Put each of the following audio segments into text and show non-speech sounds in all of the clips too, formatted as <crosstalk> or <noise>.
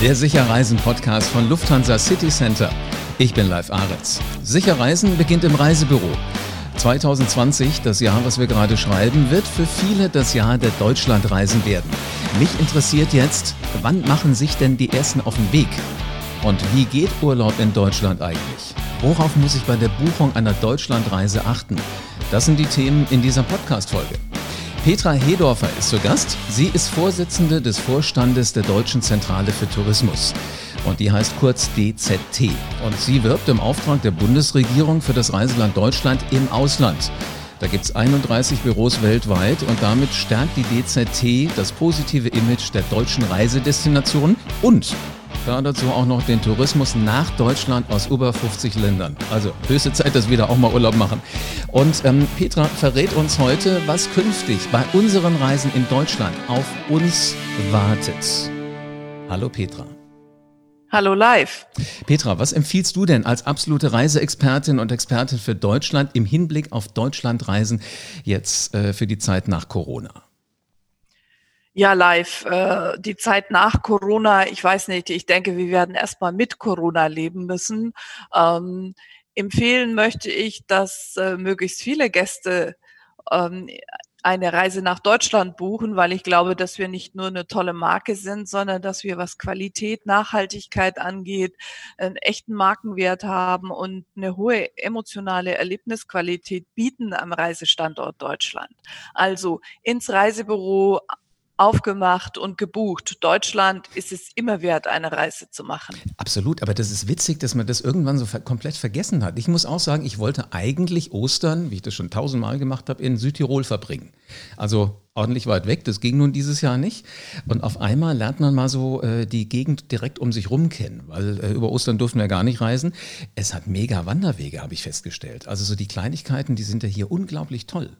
Der Sicherreisen-Podcast von Lufthansa City Center. Ich bin Live Aretz. Sicherreisen beginnt im Reisebüro. 2020, das Jahr, was wir gerade schreiben, wird für viele das Jahr der Deutschlandreisen werden. Mich interessiert jetzt, wann machen sich denn die Ersten auf den Weg? Und wie geht Urlaub in Deutschland eigentlich? Worauf muss ich bei der Buchung einer Deutschlandreise achten? Das sind die Themen in dieser Podcast-Folge. Petra Hedorfer ist zu Gast. Sie ist Vorsitzende des Vorstandes der Deutschen Zentrale für Tourismus. Und die heißt kurz DZT. Und sie wirbt im Auftrag der Bundesregierung für das Reiseland Deutschland im Ausland. Da gibt es 31 Büros weltweit und damit stärkt die DZT das positive Image der deutschen Reisedestination und fördert so auch noch den Tourismus nach Deutschland aus über 50 Ländern. Also höchste Zeit, dass wir da auch mal Urlaub machen. Und ähm, Petra verrät uns heute, was künftig bei unseren Reisen in Deutschland auf uns wartet. Hallo Petra. Hallo live. Petra, was empfiehlst du denn als absolute Reiseexpertin und Expertin für Deutschland im Hinblick auf Deutschlandreisen jetzt äh, für die Zeit nach Corona? Ja, live. Äh, die Zeit nach Corona, ich weiß nicht, ich denke, wir werden erstmal mit Corona leben müssen. Ähm, empfehlen möchte ich, dass äh, möglichst viele Gäste ähm, eine Reise nach Deutschland buchen, weil ich glaube, dass wir nicht nur eine tolle Marke sind, sondern dass wir, was Qualität, Nachhaltigkeit angeht, einen echten Markenwert haben und eine hohe emotionale Erlebnisqualität bieten am Reisestandort Deutschland. Also ins Reisebüro aufgemacht und gebucht. Deutschland ist es immer wert, eine Reise zu machen. Absolut, aber das ist witzig, dass man das irgendwann so ver komplett vergessen hat. Ich muss auch sagen, ich wollte eigentlich Ostern, wie ich das schon tausendmal gemacht habe, in Südtirol verbringen. Also ordentlich weit weg, das ging nun dieses Jahr nicht. Und auf einmal lernt man mal so äh, die Gegend direkt um sich rum kennen, weil äh, über Ostern durften wir gar nicht reisen. Es hat mega Wanderwege, habe ich festgestellt. Also so die Kleinigkeiten, die sind ja hier unglaublich toll.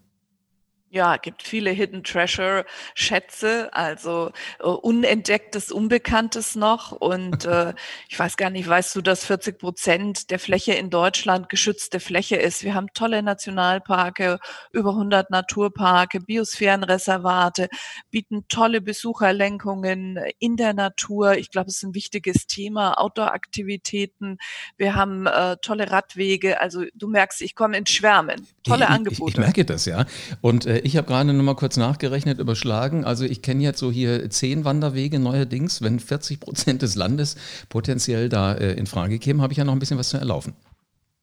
Ja, gibt viele Hidden Treasure Schätze, also äh, unentdecktes, Unbekanntes noch. Und äh, <laughs> ich weiß gar nicht, weißt du, dass 40 Prozent der Fläche in Deutschland geschützte Fläche ist? Wir haben tolle Nationalparke, über 100 Naturparke, Biosphärenreservate, bieten tolle Besucherlenkungen in der Natur. Ich glaube, es ist ein wichtiges Thema. Outdoor-Aktivitäten. Wir haben äh, tolle Radwege. Also du merkst, ich komme ins Schwärmen. Tolle ich, Angebote. Ich, ich merke das, ja. Und äh, ich habe gerade noch mal kurz nachgerechnet, überschlagen. Also ich kenne jetzt so hier zehn Wanderwege neuerdings. Wenn 40 Prozent des Landes potenziell da äh, in Frage kämen, habe ich ja noch ein bisschen was zu erlaufen.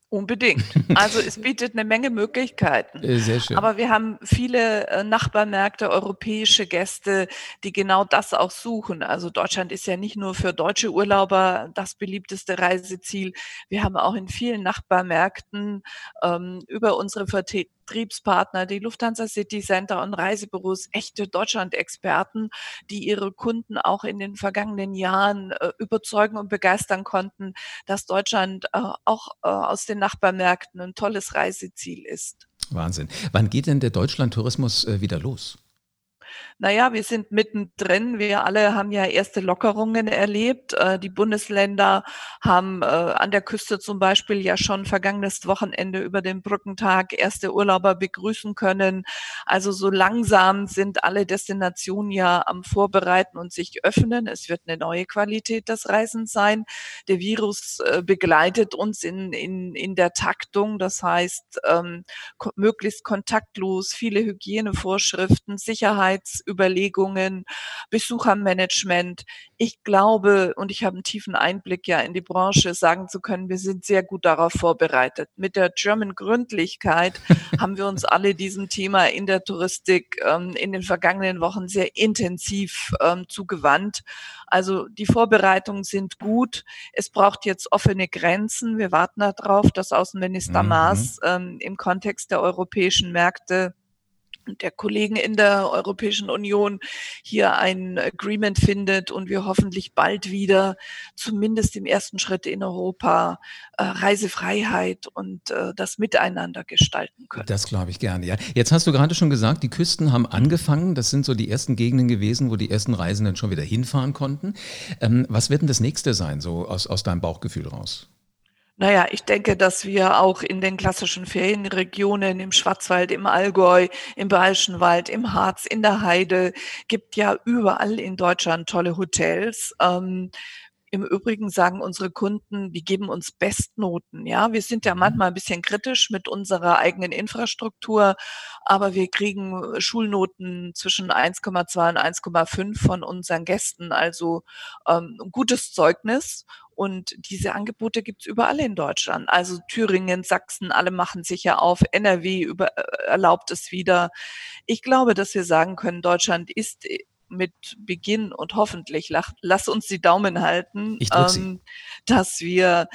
Unbedingt. <laughs> Also es bietet eine Menge Möglichkeiten. Äh, sehr schön. Aber wir haben viele äh, Nachbarmärkte, europäische Gäste, die genau das auch suchen. Also Deutschland ist ja nicht nur für deutsche Urlauber das beliebteste Reiseziel. Wir haben auch in vielen Nachbarmärkten ähm, über unsere Vertreter Vertriebspartner, die Lufthansa City Center und Reisebüros, echte Deutschland-Experten, die ihre Kunden auch in den vergangenen Jahren äh, überzeugen und begeistern konnten, dass Deutschland äh, auch äh, aus den Nachbarmärkten ein tolles Reiseziel ist. Wahnsinn. Wann geht denn der Deutschland-Tourismus äh, wieder los? Naja, wir sind mittendrin. Wir alle haben ja erste Lockerungen erlebt. Äh, die Bundesländer haben äh, an der Küste zum Beispiel ja schon vergangenes Wochenende über den Brückentag erste Urlauber begrüßen können. Also so langsam sind alle Destinationen ja am Vorbereiten und sich öffnen. Es wird eine neue Qualität des Reisens sein. Der Virus äh, begleitet uns in, in, in der Taktung. Das heißt, ähm, möglichst kontaktlos, viele Hygienevorschriften, Sicherheit Sicherheitsüberlegungen, Besuchermanagement. Ich glaube, und ich habe einen tiefen Einblick ja in die Branche, sagen zu können, wir sind sehr gut darauf vorbereitet. Mit der German Gründlichkeit <laughs> haben wir uns alle diesem Thema in der Touristik ähm, in den vergangenen Wochen sehr intensiv ähm, zugewandt. Also die Vorbereitungen sind gut. Es braucht jetzt offene Grenzen. Wir warten darauf, dass Außenminister mhm. Maas ähm, im Kontext der europäischen Märkte der Kollegen in der Europäischen Union hier ein Agreement findet und wir hoffentlich bald wieder zumindest im ersten Schritt in Europa äh, Reisefreiheit und äh, das Miteinander gestalten können. Das glaube ich gerne, ja. Jetzt hast du gerade schon gesagt, die Küsten haben angefangen. Das sind so die ersten Gegenden gewesen, wo die ersten Reisenden schon wieder hinfahren konnten. Ähm, was wird denn das nächste sein, so aus, aus deinem Bauchgefühl raus? Naja, ich denke, dass wir auch in den klassischen Ferienregionen, im Schwarzwald, im Allgäu, im Bayerischen Wald, im Harz, in der Heide, gibt ja überall in Deutschland tolle Hotels. Ähm, Im Übrigen sagen unsere Kunden, die geben uns Bestnoten. Ja, wir sind ja mhm. manchmal ein bisschen kritisch mit unserer eigenen Infrastruktur, aber wir kriegen Schulnoten zwischen 1,2 und 1,5 von unseren Gästen. Also ähm, ein gutes Zeugnis. Und diese Angebote gibt's überall in Deutschland. Also Thüringen, Sachsen, alle machen sich ja auf. NRW über, äh, erlaubt es wieder. Ich glaube, dass wir sagen können, Deutschland ist mit Beginn und hoffentlich, lass uns die Daumen halten, ähm, dass wir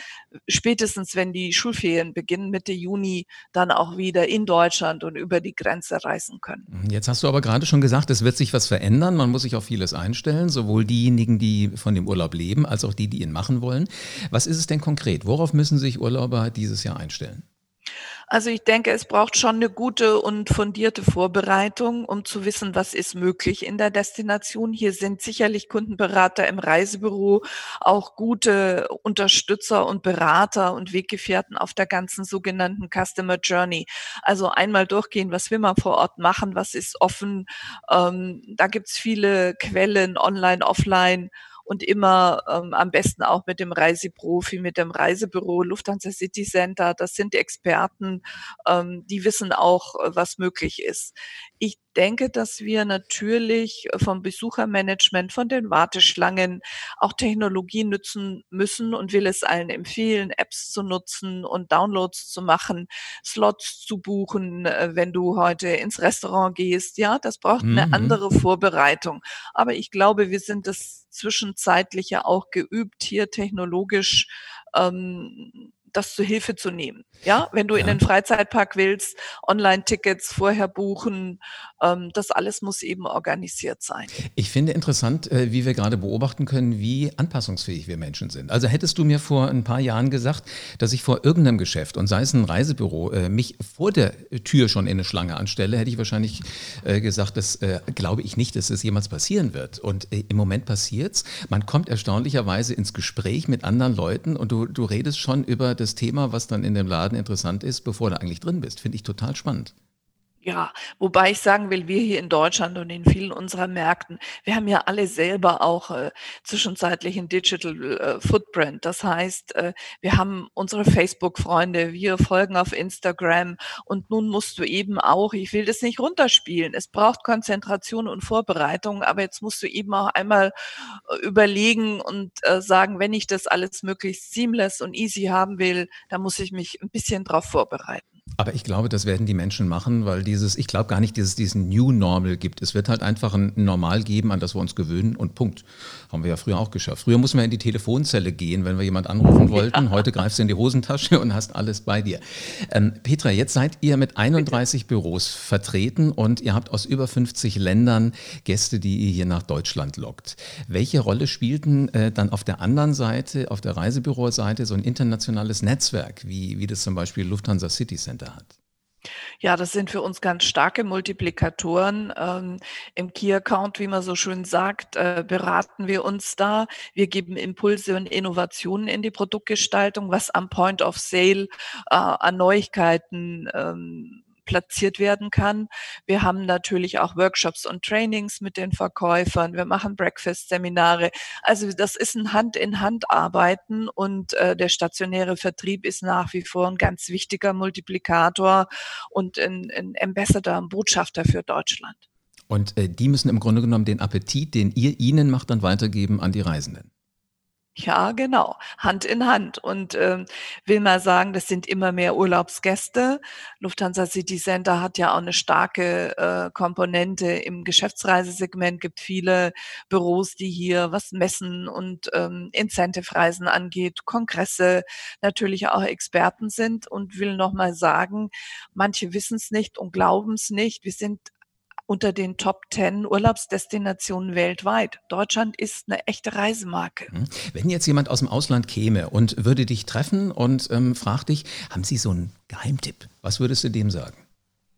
spätestens, wenn die Schulferien beginnen, Mitte Juni, dann auch wieder in Deutschland und über die Grenze reisen können. Mhm, jetzt hast du aber gerade schon gesagt, es wird sich was verändern. Man muss sich auf vieles einstellen, sowohl diejenigen, die von dem Urlaub leben, als auch die, die ihn machen wollen. Was ist es denn konkret? Worauf müssen sich Urlauber dieses Jahr einstellen? Also ich denke, es braucht schon eine gute und fundierte Vorbereitung, um zu wissen, was ist möglich in der Destination. Hier sind sicherlich Kundenberater im Reisebüro, auch gute Unterstützer und Berater und Weggefährten auf der ganzen sogenannten Customer Journey. Also einmal durchgehen, was will man vor Ort machen, was ist offen. Ähm, da gibt's viele Quellen, online, offline und immer ähm, am besten auch mit dem Reiseprofi, mit dem Reisebüro Lufthansa City Center. Das sind Experten, ähm, die wissen auch, äh, was möglich ist. Ich denke, dass wir natürlich vom Besuchermanagement, von den Warteschlangen auch Technologie nutzen müssen und will es allen empfehlen, Apps zu nutzen und Downloads zu machen, Slots zu buchen, äh, wenn du heute ins Restaurant gehst. Ja, das braucht eine mhm. andere Vorbereitung. Aber ich glaube, wir sind das zwischenzeitliche auch geübt, hier technologisch ähm, das zu Hilfe zu nehmen. Ja, wenn du ja. in den Freizeitpark willst, Online-Tickets vorher buchen, ähm, das alles muss eben organisiert sein. Ich finde interessant, äh, wie wir gerade beobachten können, wie anpassungsfähig wir Menschen sind. Also hättest du mir vor ein paar Jahren gesagt, dass ich vor irgendeinem Geschäft und sei es ein Reisebüro äh, mich vor der Tür schon in eine Schlange anstelle, hätte ich wahrscheinlich äh, gesagt, das glaube ich nicht, dass es jemals passieren wird. Und im Moment passiert's. Man kommt erstaunlicherweise ins Gespräch mit anderen Leuten und du, du redest schon über das Thema, was dann in dem Laden interessant ist, bevor du eigentlich drin bist. Finde ich total spannend. Ja, wobei ich sagen will, wir hier in Deutschland und in vielen unserer Märkten, wir haben ja alle selber auch äh, zwischenzeitlich ein Digital äh, Footprint. Das heißt, äh, wir haben unsere Facebook-Freunde, wir folgen auf Instagram und nun musst du eben auch, ich will das nicht runterspielen, es braucht Konzentration und Vorbereitung, aber jetzt musst du eben auch einmal äh, überlegen und äh, sagen, wenn ich das alles möglichst seamless und easy haben will, dann muss ich mich ein bisschen darauf vorbereiten. Aber ich glaube, das werden die Menschen machen, weil dieses, ich glaube gar nicht, dass es diesen New Normal gibt. Es wird halt einfach ein Normal geben, an das wir uns gewöhnen und Punkt. Haben wir ja früher auch geschafft. Früher mussten wir in die Telefonzelle gehen, wenn wir jemand anrufen <laughs> wollten. Ja. Heute greifst du in die Hosentasche und hast alles bei dir. Ähm, Petra, jetzt seid ihr mit 31 Büros vertreten und ihr habt aus über 50 Ländern Gäste, die ihr hier nach Deutschland lockt. Welche Rolle spielten äh, dann auf der anderen Seite, auf der Reisebüroseite, so ein internationales Netzwerk, wie, wie das zum Beispiel Lufthansa City Center Prozent hat. Ja, das sind für uns ganz starke Multiplikatoren. Ähm, Im Key-Account, wie man so schön sagt, äh, beraten wir uns da. Wir geben Impulse und Innovationen in die Produktgestaltung, was am Point of Sale äh, an Neuigkeiten ähm, platziert werden kann. Wir haben natürlich auch Workshops und Trainings mit den Verkäufern. Wir machen Breakfast-Seminare. Also das ist ein Hand-in-Hand-Arbeiten und äh, der stationäre Vertrieb ist nach wie vor ein ganz wichtiger Multiplikator und ein, ein Ambassador, ein Botschafter für Deutschland. Und äh, die müssen im Grunde genommen den Appetit, den ihr ihnen macht, dann weitergeben an die Reisenden. Ja, genau, Hand in Hand. Und ähm, will mal sagen, das sind immer mehr Urlaubsgäste. Lufthansa City Center hat ja auch eine starke äh, Komponente im Geschäftsreisesegment. Gibt viele Büros, die hier was messen und ähm, Incentive-Reisen angeht, Kongresse, natürlich auch Experten sind. Und will noch mal sagen, manche wissen es nicht und glauben es nicht. Wir sind unter den Top 10 Urlaubsdestinationen weltweit. Deutschland ist eine echte Reisemarke. Mhm. Wenn jetzt jemand aus dem Ausland käme und würde dich treffen und ähm, fragt dich, haben Sie so einen Geheimtipp? Was würdest du dem sagen?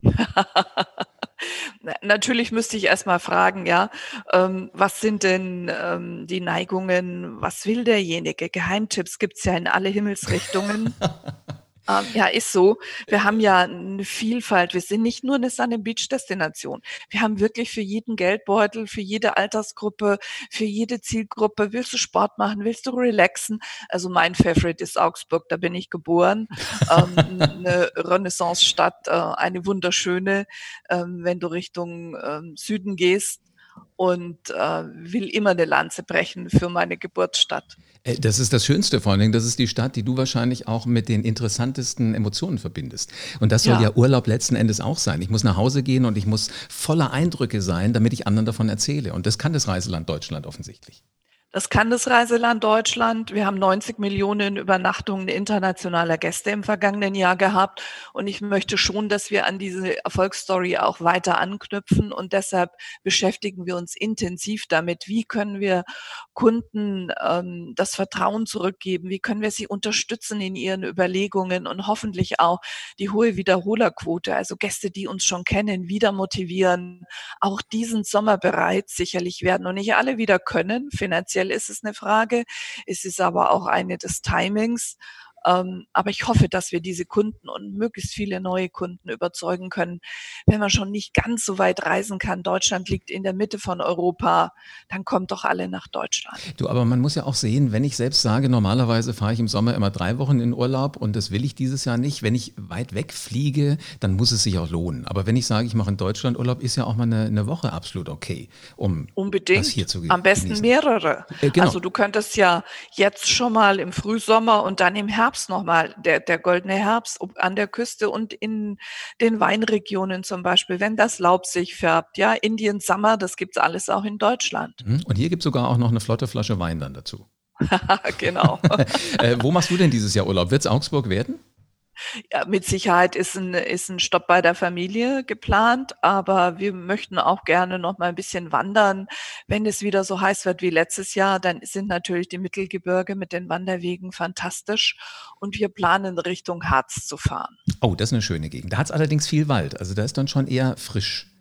<laughs> Natürlich müsste ich erstmal fragen, ja, ähm, was sind denn ähm, die Neigungen, was will derjenige? Geheimtipps gibt es ja in alle Himmelsrichtungen. <laughs> Ähm, ja, ist so. Wir haben ja eine Vielfalt. Wir sind nicht nur eine Sun Beach Destination. Wir haben wirklich für jeden Geldbeutel, für jede Altersgruppe, für jede Zielgruppe. Willst du Sport machen? Willst du relaxen? Also mein Favorite ist Augsburg. Da bin ich geboren. ähm, eine Renaissance-Stadt, äh, eine wunderschöne. Ähm, wenn du Richtung ähm, Süden gehst, und äh, will immer eine Lanze brechen für meine Geburtsstadt. Äh, das ist das Schönste vor allen Dingen. Das ist die Stadt, die du wahrscheinlich auch mit den interessantesten Emotionen verbindest. Und das soll ja. ja Urlaub letzten Endes auch sein. Ich muss nach Hause gehen und ich muss voller Eindrücke sein, damit ich anderen davon erzähle. Und das kann das Reiseland Deutschland offensichtlich. Das kann das Reiseland Deutschland. Wir haben 90 Millionen Übernachtungen internationaler Gäste im vergangenen Jahr gehabt. Und ich möchte schon, dass wir an diese Erfolgsstory auch weiter anknüpfen. Und deshalb beschäftigen wir uns intensiv damit, wie können wir Kunden ähm, das Vertrauen zurückgeben, wie können wir sie unterstützen in ihren Überlegungen und hoffentlich auch die hohe Wiederholerquote, also Gäste, die uns schon kennen, wieder motivieren, auch diesen Sommer bereit sicherlich werden und nicht alle wieder können, finanziell finanziell ist es eine Frage. Es ist aber auch eine des Timings. Ähm, aber ich hoffe, dass wir diese Kunden und möglichst viele neue Kunden überzeugen können. Wenn man schon nicht ganz so weit reisen kann, Deutschland liegt in der Mitte von Europa, dann kommt doch alle nach Deutschland. Du, aber man muss ja auch sehen, wenn ich selbst sage, normalerweise fahre ich im Sommer immer drei Wochen in Urlaub und das will ich dieses Jahr nicht. Wenn ich weit weg fliege, dann muss es sich auch lohnen. Aber wenn ich sage, ich mache in Deutschland Urlaub, ist ja auch mal eine, eine Woche absolut okay, um Unbedingt. das hier zu genießen. Am besten mehrere. Äh, genau. Also du könntest ja jetzt schon mal im Frühsommer und dann im Herbst Herbst nochmal, der, der goldene Herbst an der Küste und in den Weinregionen zum Beispiel, wenn das Laub sich färbt. Ja, Indian Summer, das gibt's alles auch in Deutschland. Mhm. Und hier gibt's sogar auch noch eine flotte Flasche Wein dann dazu. <laughs> genau. <laughs> äh, wo machst du denn dieses Jahr Urlaub? Wird's Augsburg werden? Ja, mit Sicherheit ist ein, ist ein Stopp bei der Familie geplant, aber wir möchten auch gerne noch mal ein bisschen wandern. Wenn es wieder so heiß wird wie letztes Jahr, dann sind natürlich die Mittelgebirge mit den Wanderwegen fantastisch und wir planen Richtung Harz zu fahren. Oh, das ist eine schöne Gegend. Da hat es allerdings viel Wald, also da ist dann schon eher frisch.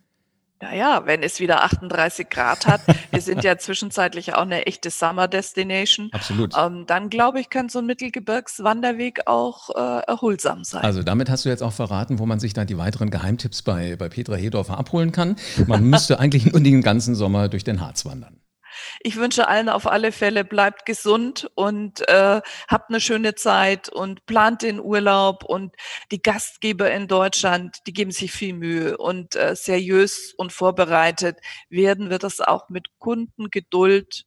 Naja, wenn es wieder 38 Grad hat, wir sind ja <laughs> zwischenzeitlich auch eine echte Summer Destination. Absolut. Ähm, dann glaube ich, kann so ein Mittelgebirgswanderweg auch äh, erholsam sein. Also damit hast du jetzt auch verraten, wo man sich dann die weiteren Geheimtipps bei, bei Petra Hedorfer abholen kann. Man müsste <laughs> eigentlich nur den ganzen Sommer durch den Harz wandern. Ich wünsche allen auf alle Fälle, bleibt gesund und äh, habt eine schöne Zeit und plant den Urlaub. Und die Gastgeber in Deutschland, die geben sich viel Mühe und äh, seriös und vorbereitet werden wir das auch mit Kundengeduld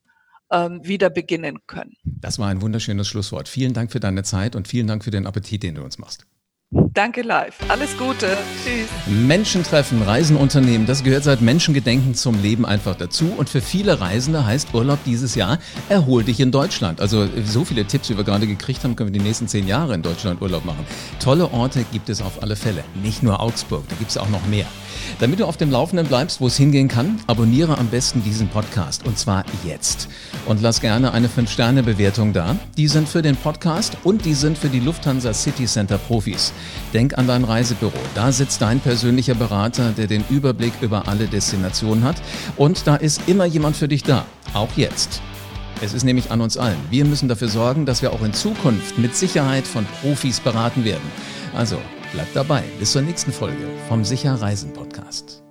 ähm, wieder beginnen können. Das war ein wunderschönes Schlusswort. Vielen Dank für deine Zeit und vielen Dank für den Appetit, den du uns machst. Danke live. Alles Gute. Tschüss. Menschen treffen, Reisen unternehmen, das gehört seit Menschengedenken zum Leben einfach dazu. Und für viele Reisende heißt Urlaub dieses Jahr, erhol dich in Deutschland. Also so viele Tipps, wie wir gerade gekriegt haben, können wir die nächsten zehn Jahre in Deutschland Urlaub machen. Tolle Orte gibt es auf alle Fälle. Nicht nur Augsburg, da gibt es auch noch mehr. Damit du auf dem Laufenden bleibst, wo es hingehen kann, abonniere am besten diesen Podcast. Und zwar jetzt. Und lass gerne eine 5-Sterne-Bewertung da. Die sind für den Podcast und die sind für die Lufthansa City Center Profis. Denk an dein Reisebüro. Da sitzt dein persönlicher Berater, der den Überblick über alle Destinationen hat. Und da ist immer jemand für dich da. Auch jetzt. Es ist nämlich an uns allen. Wir müssen dafür sorgen, dass wir auch in Zukunft mit Sicherheit von Profis beraten werden. Also, bleib dabei. Bis zur nächsten Folge vom Sicher Reisen Podcast.